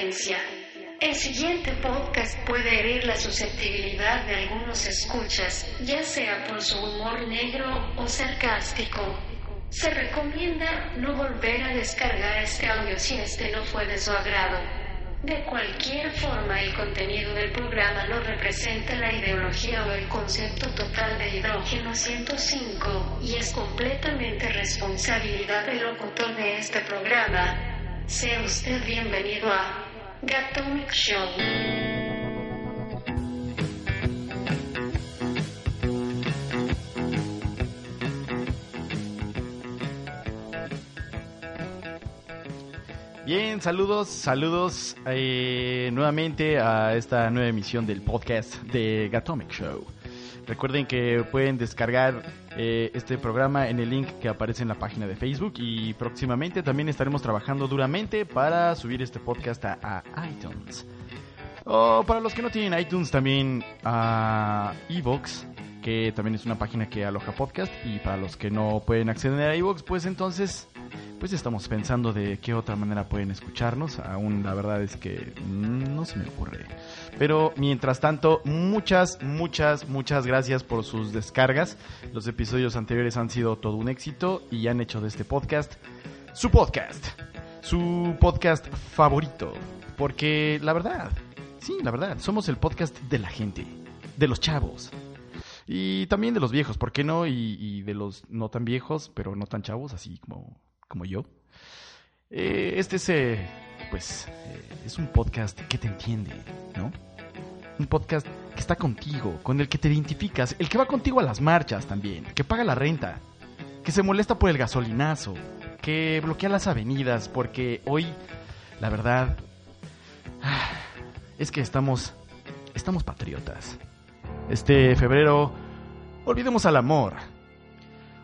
El siguiente podcast puede herir la susceptibilidad de algunos escuchas, ya sea por su humor negro o sarcástico. Se recomienda no volver a descargar este audio si este no fue de su agrado. De cualquier forma, el contenido del programa no representa la ideología o el concepto total de hidrógeno 105 y es completamente responsabilidad del locutor de este programa. Sea usted bienvenido a Gatomic Show. Bien, saludos, saludos eh, nuevamente a esta nueva emisión del podcast de Gatomic Show. Recuerden que pueden descargar eh, este programa en el link que aparece en la página de Facebook y próximamente también estaremos trabajando duramente para subir este podcast a, a iTunes. O para los que no tienen iTunes también a Evox, que también es una página que aloja podcast y para los que no pueden acceder a Evox, pues entonces pues estamos pensando de qué otra manera pueden escucharnos. Aún la verdad es que no se me ocurre. Pero mientras tanto, muchas, muchas, muchas gracias por sus descargas. Los episodios anteriores han sido todo un éxito y han hecho de este podcast su podcast. Su podcast favorito. Porque la verdad, sí, la verdad, somos el podcast de la gente, de los chavos. Y también de los viejos, ¿por qué no? Y, y de los no tan viejos, pero no tan chavos, así como como yo. Eh, este es, eh, pues, eh, es un podcast que te entiende, ¿no? Un podcast que está contigo, con el que te identificas, el que va contigo a las marchas también, que paga la renta, que se molesta por el gasolinazo, que bloquea las avenidas, porque hoy, la verdad, ah, es que estamos, estamos patriotas. Este febrero, olvidemos al amor,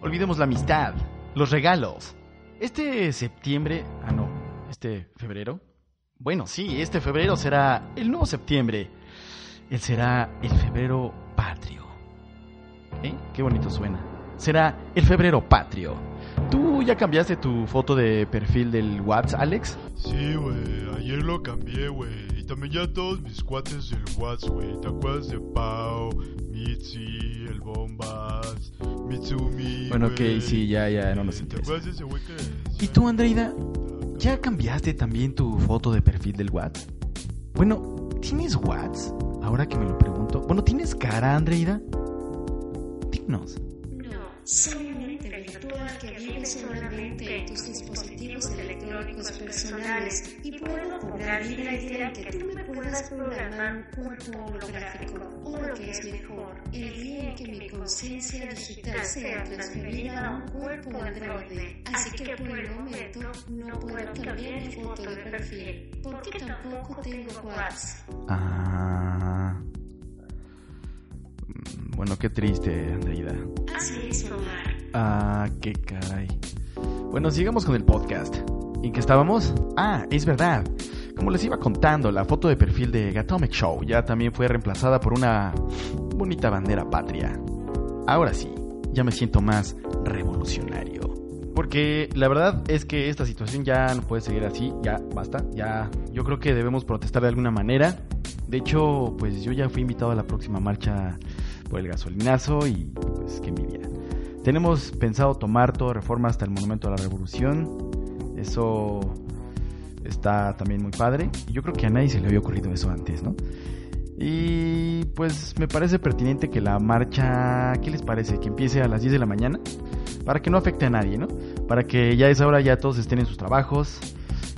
olvidemos la amistad, los regalos, este septiembre, ah no, este febrero. Bueno, sí, este febrero será el nuevo septiembre. Él será el febrero patrio. ¿Eh? Qué bonito suena. Será el febrero patrio. ¿Tú ya cambiaste tu foto de perfil del WhatsApp, Alex? Sí, güey, ayer lo cambié, güey. Y también ya todos mis cuates del WhatsApp, güey. ¿Te acuerdas de Pau, Mitzi, el Bombas, Mitsumi? Bueno, ok, sí, ya, ya, no nos ¿Te interesa. acuerdas de ese güey que ¿Y tú, Andreida? ¿Ya cambiaste también tu foto de perfil del WhatsApp? Bueno, ¿tienes WhatsApp? Ahora que me lo pregunto. Bueno, ¿tienes cara, Andreida? Dinos. No, soy que vive solamente en tus dispositivos electrónicos personales y puedo jugar la idea de que tú me puedas programar un cuerpo holográfico o lo que es mejor, el día en que mi conciencia digital sea transferida a un cuerpo androide. Así que por el momento no puedo cambiar mi foto de perfil porque tampoco tengo WhatsApp. Ah. Bueno, qué triste, Andreida. Así es, Omar. Ah, qué caray. Bueno, sigamos con el podcast. ¿En qué estábamos? Ah, es verdad. Como les iba contando, la foto de perfil de Gatomic Show ya también fue reemplazada por una bonita bandera patria. Ahora sí, ya me siento más revolucionario. Porque la verdad es que esta situación ya no puede seguir así, ya basta, ya yo creo que debemos protestar de alguna manera. De hecho, pues yo ya fui invitado a la próxima marcha por el gasolinazo y pues qué envidia. Tenemos pensado tomar toda reforma hasta el Monumento a la Revolución. Eso está también muy padre. Yo creo que a nadie se le había ocurrido eso antes, ¿no? Y pues me parece pertinente que la marcha, ¿qué les parece? Que empiece a las 10 de la mañana, para que no afecte a nadie, ¿no? Para que ya a esa hora ya todos estén en sus trabajos.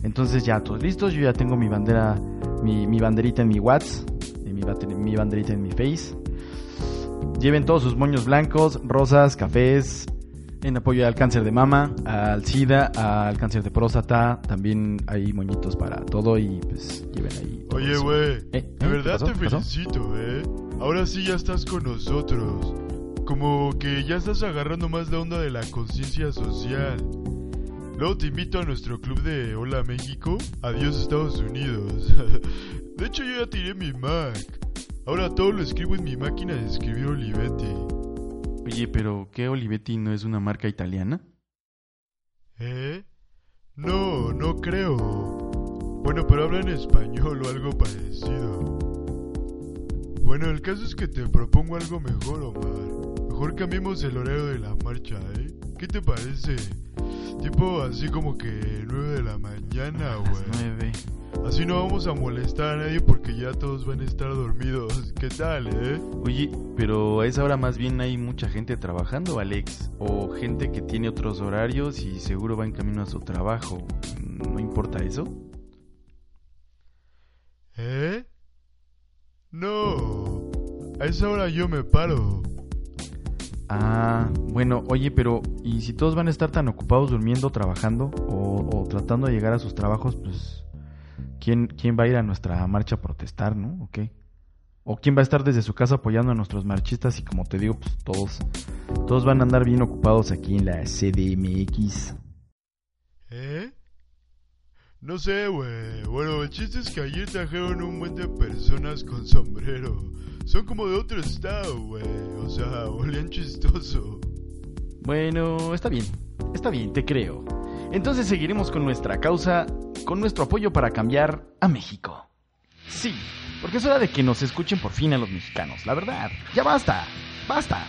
Entonces ya todos listos, yo ya tengo mi bandera, mi, banderita en mi WhatsApp, mi, mi banderita en mi Face. Lleven todos sus moños blancos, rosas, cafés, En apoyo al cáncer de mama, al SIDA, al cáncer de próstata, también hay moñitos para todo y pues lleven ahí. todo Oye, güey, Eh, ¿eh? de verdad te felicito, ¿eh? Ahora sí ya estás con nosotros. Como que ya estás agarrando más la onda de la conciencia social. Luego te invito a nuestro club de Hola México, Adiós Estados Unidos. de hecho yo ya tiré mi Mac. Ahora todo lo escribo en mi máquina de escribir Olivetti. Oye, pero ¿qué Olivetti no es una marca italiana? ¿Eh? No, no creo. Bueno, pero habla en español o algo parecido. Bueno, el caso es que te propongo algo mejor, Omar. Mejor cambiemos el horario de la marcha, ¿eh? ¿Qué te parece? Tipo así como que 9 de la mañana, güey. Así no vamos a molestar a nadie porque ya todos van a estar dormidos. ¿Qué tal, eh? Oye, pero a esa hora más bien hay mucha gente trabajando, Alex. O gente que tiene otros horarios y seguro va en camino a su trabajo. ¿No importa eso? ¿Eh? No. A esa hora yo me paro. Ah, bueno, oye, pero ¿y si todos van a estar tan ocupados durmiendo, trabajando o, tratando de llegar a sus trabajos, pues ¿quién, ¿quién va a ir a nuestra marcha a protestar, no? ¿O qué? ¿O quién va a estar desde su casa apoyando a nuestros marchistas y como te digo, pues todos, todos van a andar bien ocupados aquí en la CDMX? ¿Eh? No sé, güey. Bueno, el chiste es que ayer trajeron un buen de personas con sombrero. Son como de otro estado, güey. O sea, olían chistoso. Bueno, está bien, está bien, te creo. Entonces seguiremos con nuestra causa, con nuestro apoyo para cambiar a México. Sí, porque es hora de que nos escuchen por fin a los mexicanos, la verdad. Ya basta, basta.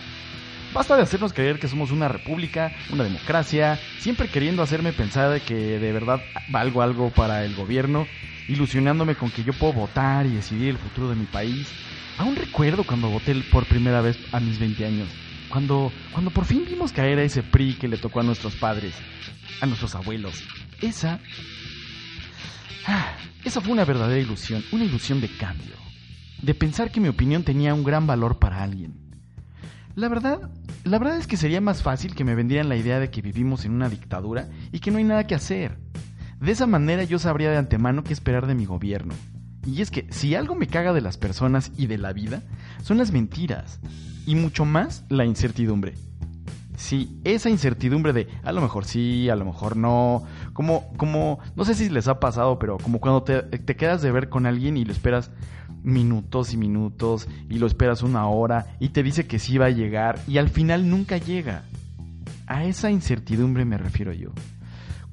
Basta de hacernos creer que somos una república, una democracia, siempre queriendo hacerme pensar que de verdad valgo algo para el gobierno, ilusionándome con que yo puedo votar y decidir el futuro de mi país. Aún recuerdo cuando voté por primera vez a mis 20 años, cuando, cuando por fin vimos caer a ese PRI que le tocó a nuestros padres, a nuestros abuelos. Esa... Ah, esa fue una verdadera ilusión, una ilusión de cambio, de pensar que mi opinión tenía un gran valor para alguien. La verdad, la verdad es que sería más fácil que me vendieran la idea de que vivimos en una dictadura y que no hay nada que hacer. De esa manera yo sabría de antemano qué esperar de mi gobierno. Y es que si algo me caga de las personas y de la vida, son las mentiras. Y mucho más la incertidumbre. Sí, esa incertidumbre de a lo mejor sí, a lo mejor no. Como, como, no sé si les ha pasado, pero como cuando te, te quedas de ver con alguien y lo esperas minutos y minutos y lo esperas una hora y te dice que sí va a llegar y al final nunca llega. A esa incertidumbre me refiero yo.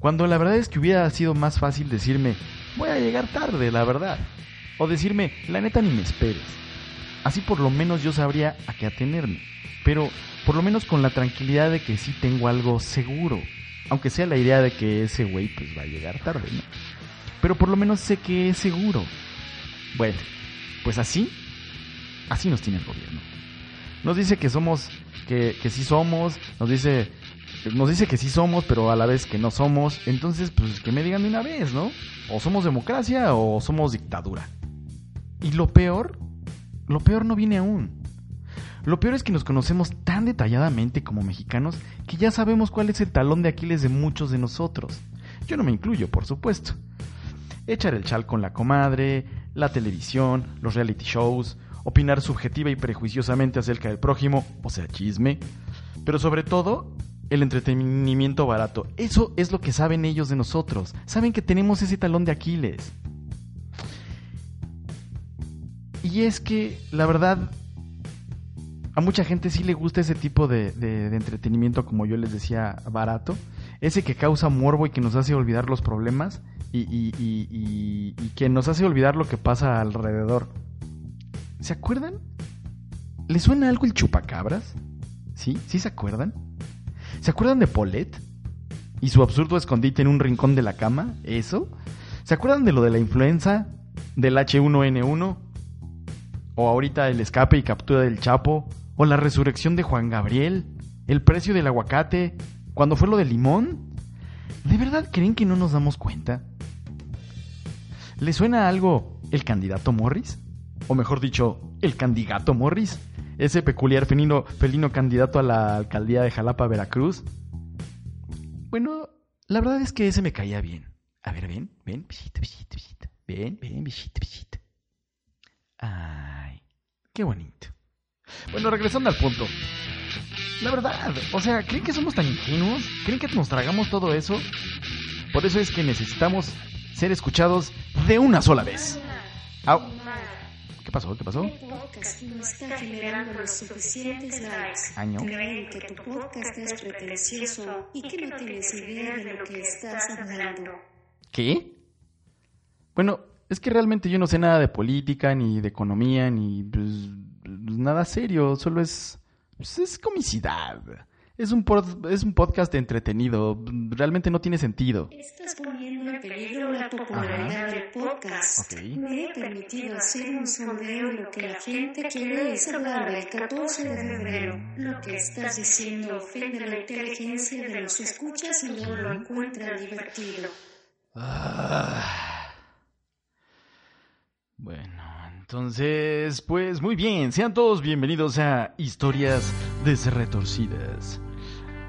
Cuando la verdad es que hubiera sido más fácil decirme, voy a llegar tarde, la verdad. O decirme, la neta ni me esperes. Así por lo menos yo sabría a qué atenerme. Pero por lo menos con la tranquilidad de que sí tengo algo seguro. Aunque sea la idea de que ese güey pues va a llegar tarde, ¿no? Pero por lo menos sé que es seguro. Bueno, pues así, así nos tiene el gobierno. Nos dice que somos, que, que sí somos, nos dice, nos dice que sí somos, pero a la vez que no somos. Entonces, pues que me digan de una vez, ¿no? O somos democracia o somos dictadura. Y lo peor, lo peor no viene aún. Lo peor es que nos conocemos tan detalladamente como mexicanos que ya sabemos cuál es el talón de Aquiles de muchos de nosotros. Yo no me incluyo, por supuesto. Echar el chal con la comadre, la televisión, los reality shows, opinar subjetiva y prejuiciosamente acerca del prójimo, o sea, chisme, pero sobre todo el entretenimiento barato. Eso es lo que saben ellos de nosotros. Saben que tenemos ese talón de Aquiles. Y es que, la verdad, a mucha gente sí le gusta ese tipo de, de, entretenimiento, como yo les decía, barato. Ese que causa morbo y que nos hace olvidar los problemas y, y, y, y, que nos hace olvidar lo que pasa alrededor. ¿Se acuerdan? ¿Le suena algo el chupacabras? ¿Sí? ¿Sí se acuerdan? ¿Se acuerdan de Paulette? ¿Y su absurdo escondite en un rincón de la cama? ¿Eso? ¿Se acuerdan de lo de la influenza? ¿Del H1N1? ¿O ahorita el escape y captura del Chapo? ¿O la resurrección de Juan Gabriel? ¿El precio del aguacate? ¿Cuándo fue lo del limón? ¿De verdad creen que no nos damos cuenta? ¿Le suena algo el candidato Morris? O mejor dicho, el candidato Morris. Ese peculiar felino, felino candidato a la alcaldía de Jalapa, Veracruz. bueno, la verdad es que ese me caía bien. A ver, ven, ven, visita, visita, visita. Ven, ven, visita, visita. Ay, qué bonito. Bueno, regresando al punto. La verdad, o sea, ¿creen que somos tan ingenuos? ¿Creen que nos tragamos todo eso? Por eso es que necesitamos ser escuchados de una sola vez. Au. ¿Qué pasó? ¿Qué pasó? El podcast no está generando los suficientes likes. Año. Creen que tu podcast es pretencioso y que no tienes idea de lo que estás hablando. ¿Qué? Bueno, es que realmente yo no sé nada de política, ni de economía, ni pues, nada serio. Solo es. pues, es comicidad. Es un, pod- es un podcast entretenido. Realmente no tiene sentido. Estás popularidad del podcast. Me he permitido hacer un sondeo y lo que la gente quiere es hablar del 14 de febrero. Lo que estás diciendo ofende la inteligencia de los escuchas y no lo encuentran divertido. Ah. Bueno, entonces, pues muy bien, sean todos bienvenidos a Historias Desretorcidas.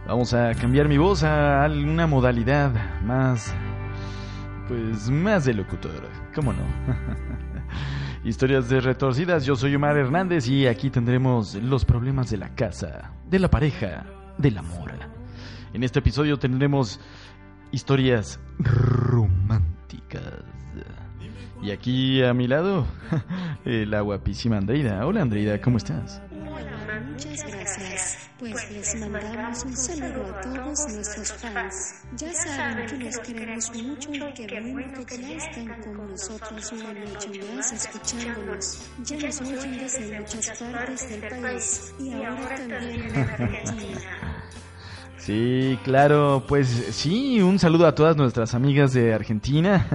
Vamos a cambiar mi voz a una modalidad más, pues más de locutor, ¿cómo no? Historias Desretorcidas, yo soy Omar Hernández y aquí tendremos los problemas de la casa, de la pareja, del amor. En este episodio tendremos historias románticas. Y aquí a mi lado, eh, la guapísima Andreida. Hola Andreida, ¿cómo estás? Hola, muchas gracias. Pues les mandamos un saludo a todos nuestros fans. Ya saben que los queremos mucho y que bueno que ya están con nosotros una noche más escuchándonos. Ya nos oyen desde muchas partes del país y ahora también en Argentina. Sí, claro, pues sí, un saludo a todas nuestras amigas de Argentina.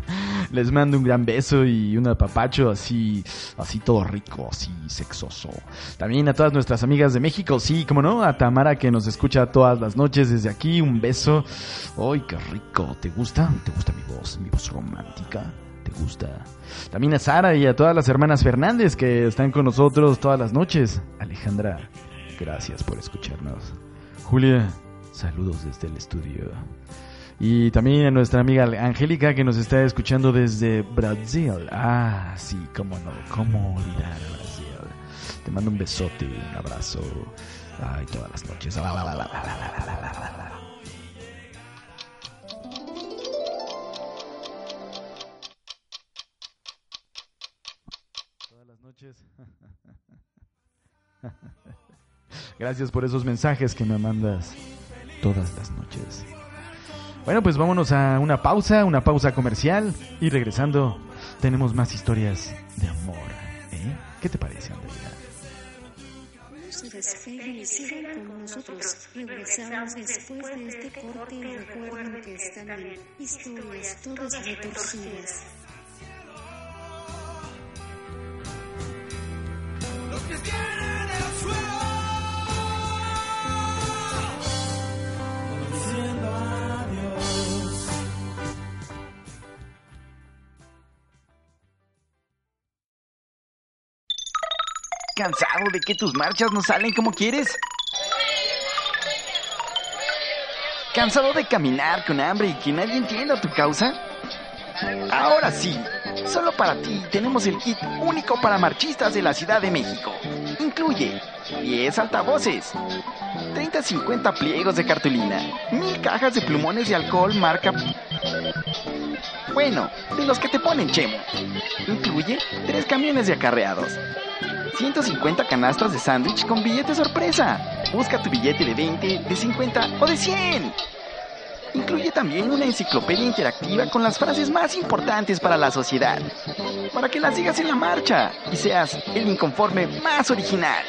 Les mando un gran beso y un apapacho así, así todo rico, así sexoso. También a todas nuestras amigas de México, sí, como no, a Tamara que nos escucha todas las noches desde aquí, un beso. ¡Ay, qué rico! ¿Te gusta? ¿Te gusta mi voz, mi voz romántica? ¿Te gusta? También a Sara y a todas las hermanas Fernández que están con nosotros todas las noches. Alejandra, gracias por escucharnos. Julia, saludos desde el estudio. Y también a nuestra amiga Angélica que nos está escuchando desde Brasil. Ah, sí, cómo no, cómo olvidar a Brasil. Te mando un besote, un abrazo. Ay, todas las noches. Gracias por esos mensajes que me mandas todas las noches. Bueno, pues vámonos a una pausa, una pausa comercial y regresando tenemos más historias de amor. ¿eh? ¿Qué te parece, Andrea? Despeguen y sigan con nosotros. Regresamos después de este corte y recuerden que están en historias todas retorcidas. ¿Cansado de que tus marchas no salen como quieres? ¿Cansado de caminar con hambre y que nadie entienda tu causa? Ahora sí, solo para ti tenemos el kit único para marchistas de la Ciudad de México. Incluye 10 altavoces, 30-50 pliegos de cartulina, 1000 cajas de plumones de alcohol marca... Bueno, de los que te ponen chemo. Incluye 3 camiones de acarreados, 150 canastas de sándwich con billete sorpresa. Busca tu billete de 20, de 50 o de 100. Incluye también una enciclopedia interactiva con las frases más importantes para la sociedad, para que las digas en la marcha y seas el inconforme más original.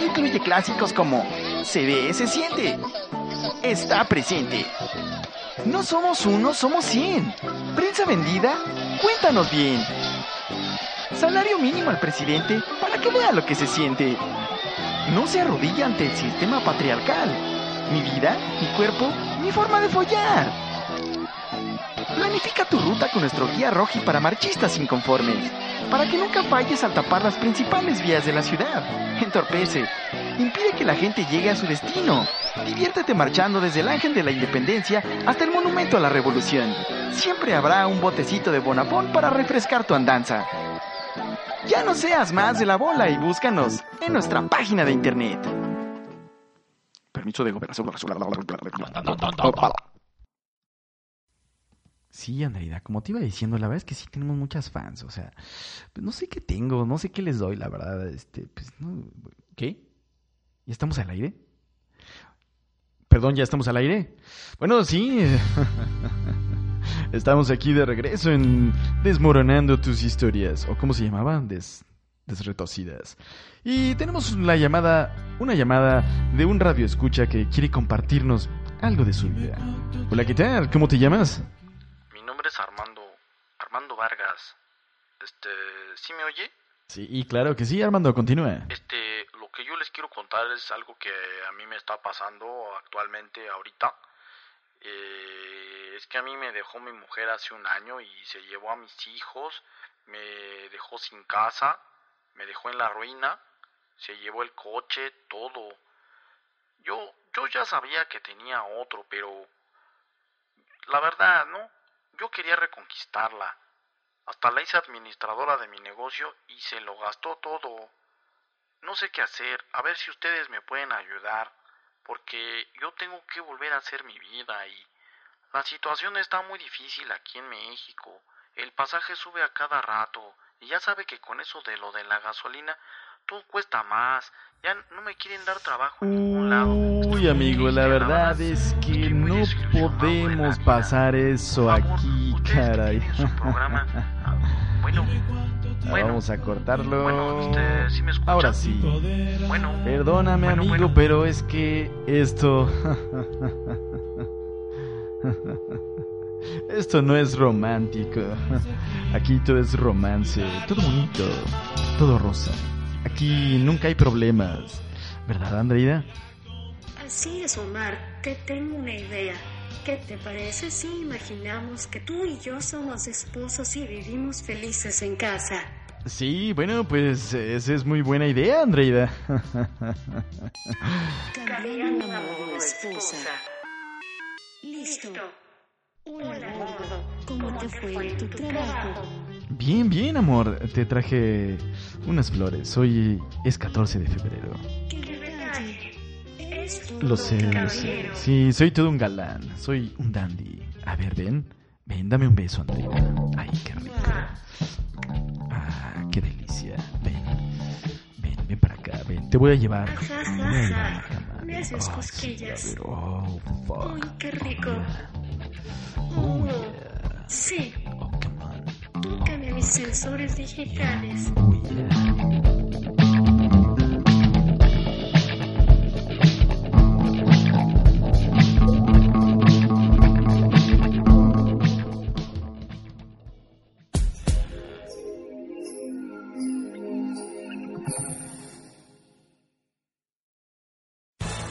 Incluye clásicos como Se ve, se siente, Está presente. No somos uno, somos 100. Prensa vendida, cuéntanos bien. Salario mínimo al presidente para que vea lo que se siente. No se arrodilla ante el sistema patriarcal. Mi vida, mi cuerpo, mi forma de follar. Planifica tu ruta con nuestro guía roji para marchistas inconformes. Para que nunca falles al tapar las principales vías de la ciudad. Entorpece. impide que la gente llegue a su destino. Diviértete marchando desde el Ángel de la Independencia hasta el Monumento a la Revolución. Siempre habrá un botecito de Bonapón para refrescar tu andanza. Ya no seas más de la bola y búscanos en nuestra página de internet. Permiso de cooperación. Sí, Andreida, como te iba diciendo, la verdad es que sí tenemos muchas fans, o sea, pues no sé qué tengo, no sé qué les doy, la verdad, este, pues no, ¿qué? ¿Ya estamos al aire? Perdón, ¿ya estamos al aire? Bueno, sí, estamos aquí de regreso en Desmoronando tus historias, o ¿cómo se llamaban? Des, desretocidas. Y tenemos la llamada, una llamada de un radio escucha que quiere compartirnos algo de su vida. Hola, ¿qué tal? ¿Cómo te llamas? Mi nombre es Armando, Armando Vargas. Este, ¿sí me oye? Sí, y claro que sí, Armando, continúa. Este, lo que yo les quiero contar es algo que a mí me está pasando actualmente, ahorita. Eh, que a mí me dejó mi mujer hace un año y se llevó a mis hijos, me dejó sin casa, me dejó en la ruina, se llevó el coche, todo. Yo, yo ya sabía que tenía otro, pero la verdad, ¿no? Yo quería reconquistarla. Hasta la hice administradora de mi negocio y se lo gastó todo. No sé qué hacer, a ver si ustedes me pueden ayudar, porque yo tengo que volver a hacer mi vida y la situación está muy difícil aquí en México. El pasaje sube a cada rato y ya sabe que con eso de lo de la gasolina todo cuesta más. Ya no me quieren dar trabajo en ningún lado. Uy, amigo, la triste, verdad es que no podemos pasar eso Por favor, aquí, caray. tienen su programa, ah, bueno, bueno, Vamos a cortarlo. bueno, este, ¿sí me escuchan? Ahora sí. Bueno, Perdóname, amigo, pero es que esto. Esto no es romántico. Aquí todo es romance, todo bonito, todo rosa. Aquí nunca hay problemas. ¿Verdad, Andreida? Así es, Omar. Te tengo una idea. ¿Qué te parece si imaginamos que tú y yo somos esposos y vivimos felices en casa? Sí, bueno, pues esa es muy buena idea, Andreida. Cambiando a esposa. Listo. Hola, gordo. ¿Cómo te fue tu trabajo? Bien, bien, amor. Te traje unas flores. Hoy es 14 de febrero. ¡Qué detalle! Es todo Lo sé, un lo sé. caballero. Sí, soy todo un galán. Soy un dandy. A ver, ven. Ven, dame un beso, Andrea. Ay, qué rico. Ah, qué delicia. Ven. Ven, ven para acá. Ven. Te voy a llevar. Te voy a llevar Me sí, cosquillas. Oh. Uy, qué rico. Oh, yeah. Sí, Oh, on. tócame mis sensores digitales.